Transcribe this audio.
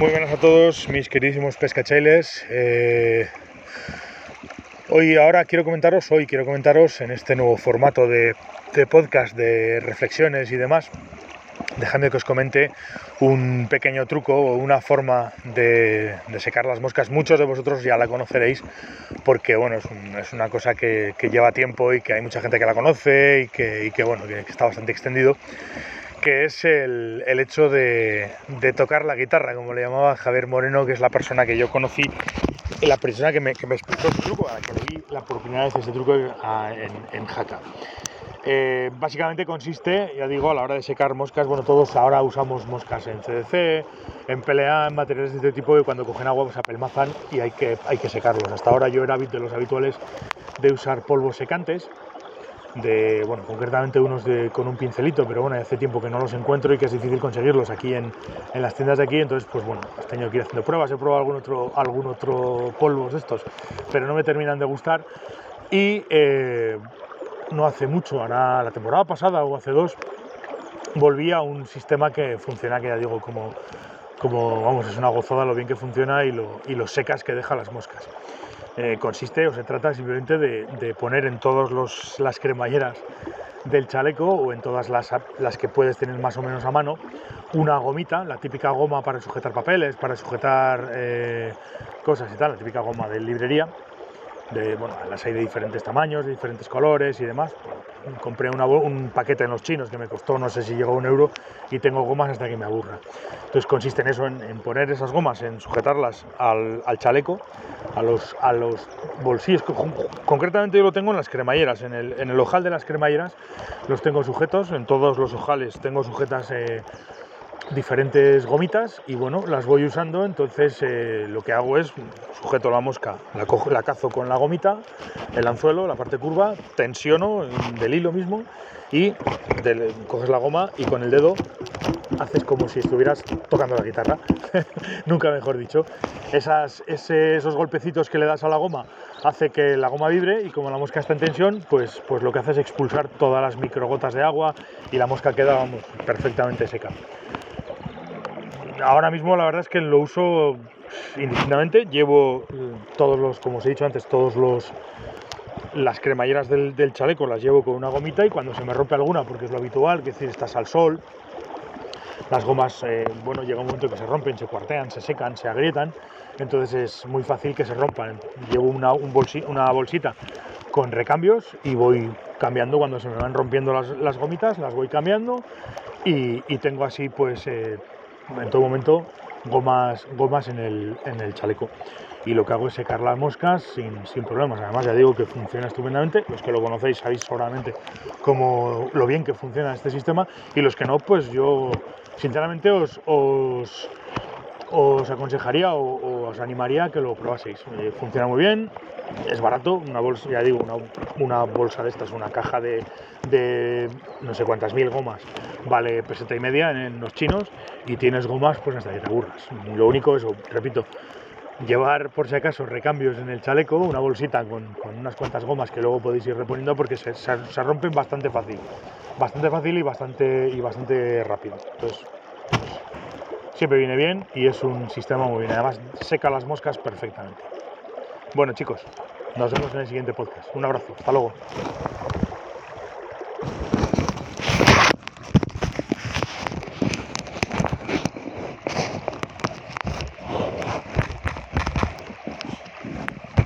Muy buenas a todos, mis queridísimos pescachailes. Eh, hoy, ahora quiero comentaros, hoy quiero comentaros en este nuevo formato de, podcast de reflexiones y demás. Dejadme que os comente un pequeño truco o una forma de, secar las moscas. Muchos de vosotros ya la conoceréis porque bueno, es, una cosa que, lleva tiempo y que hay mucha gente que la conoce y que, bueno, que está bastante extendido que es el, hecho de, tocar la guitarra, como le llamaba Javier Moreno, que es la persona que yo conocí, la persona que me, que me explicó ese truco, a la que le di la oportunidad de hacer ese truco en, en Jaca. Eh, básicamente consiste, ya digo, a la hora de secar moscas, bueno, todos ahora usamos moscas en CDC, en PLA, en materiales de este tipo que cuando cogen agua pues apelmazan y hay que, hay que secarlos. Hasta ahora yo era de los habituales de usar polvos secantes, de, bueno, concretamente unos de, con un pincelito, pero bueno, hace tiempo que no los encuentro y que es difícil conseguirlos aquí en, en las tiendas de aquí, entonces pues bueno, he tenido que ir haciendo pruebas, he probado algún otro, algún otro polvos de estos, pero no me terminan de gustar y eh, no hace mucho, ahora la temporada pasada o hace dos, volví a un sistema que funciona, que ya digo, como, como vamos, es una gozada lo bien que funciona y lo, y lo secas que deja las moscas. Eh, consiste o se trata simplemente de, poner en todas las cremalleras del chaleco o en todas las, las, que puedes tener más o menos a mano una gomita, la típica goma para sujetar papeles, para sujetar eh, cosas y tal, la típica goma de librería bueno, las hay de diferentes tamaños, de diferentes colores y demás. Compré un paquete en los chinos que me costó no sé si llegó a un euro y tengo gomas hasta que me aburra. Entonces consiste en eso, en, poner esas gomas, en sujetarlas al, chaleco, a los, a los bolsillos. Concretamente yo lo tengo en las cremalleras, en el, ojal de las cremalleras los tengo sujetos, en todos los ojales tengo sujetas... Eh, diferentes gomitas y bueno, las voy usando, entonces eh, lo que hago es sujeto la mosca, la, cojo, la cazo con la gomita, el anzuelo, la parte curva, tensiono del hilo mismo y coges la goma y con el dedo haces como si estuvieras tocando la guitarra, nunca mejor dicho. Esas, esos golpecitos que le das a la goma hace que la goma vibre y como la mosca está en tensión, pues, pues lo que hace es expulsar todas las microgotas de agua y la mosca queda perfectamente seca ahora mismo la verdad es que lo uso indistintamente. Llevo eh, todos los, como os he dicho antes, todos los las cremalleras del, chaleco las llevo con una gomita y cuando se me rompe alguna, porque es lo habitual, que decir, estás al sol, las gomas, eh, bueno, llega un momento que se rompen, se cuartean, se secan, se agrietan, entonces es muy fácil que se rompan. Llevo una, una bolsita con recambios y voy cambiando cuando se me van rompiendo las, gomitas, las voy cambiando y, tengo así pues eh, en todo momento gomas, gomas en, el, en el chaleco. Y lo que hago es secar las moscas sin, sin, problemas. Además, ya digo que funciona estupendamente. Los que lo conocéis sabéis seguramente cómo, lo bien que funciona este sistema. Y los que no, pues yo sinceramente os, os, os aconsejaría o, os animaría a que lo probaseis. Eh, funciona muy bien, es barato, una bolsa, de estas, una caja de, no sé cuántas mil gomas, vale peseta y media en, los chinos y tienes gomas pues hasta que. Lo único es, repito, llevar por si acaso recambios en el chaleco, una bolsita con, unas cuantas gomas que luego podéis ir reponiendo porque se, se, rompen bastante fácil, bastante fácil y bastante, y bastante rápido. Entonces, siempre viene bien y es un sistema muy bien. Además, seca las moscas perfectamente. Bueno, chicos, nos vemos en el siguiente podcast. Un abrazo. Hasta luego.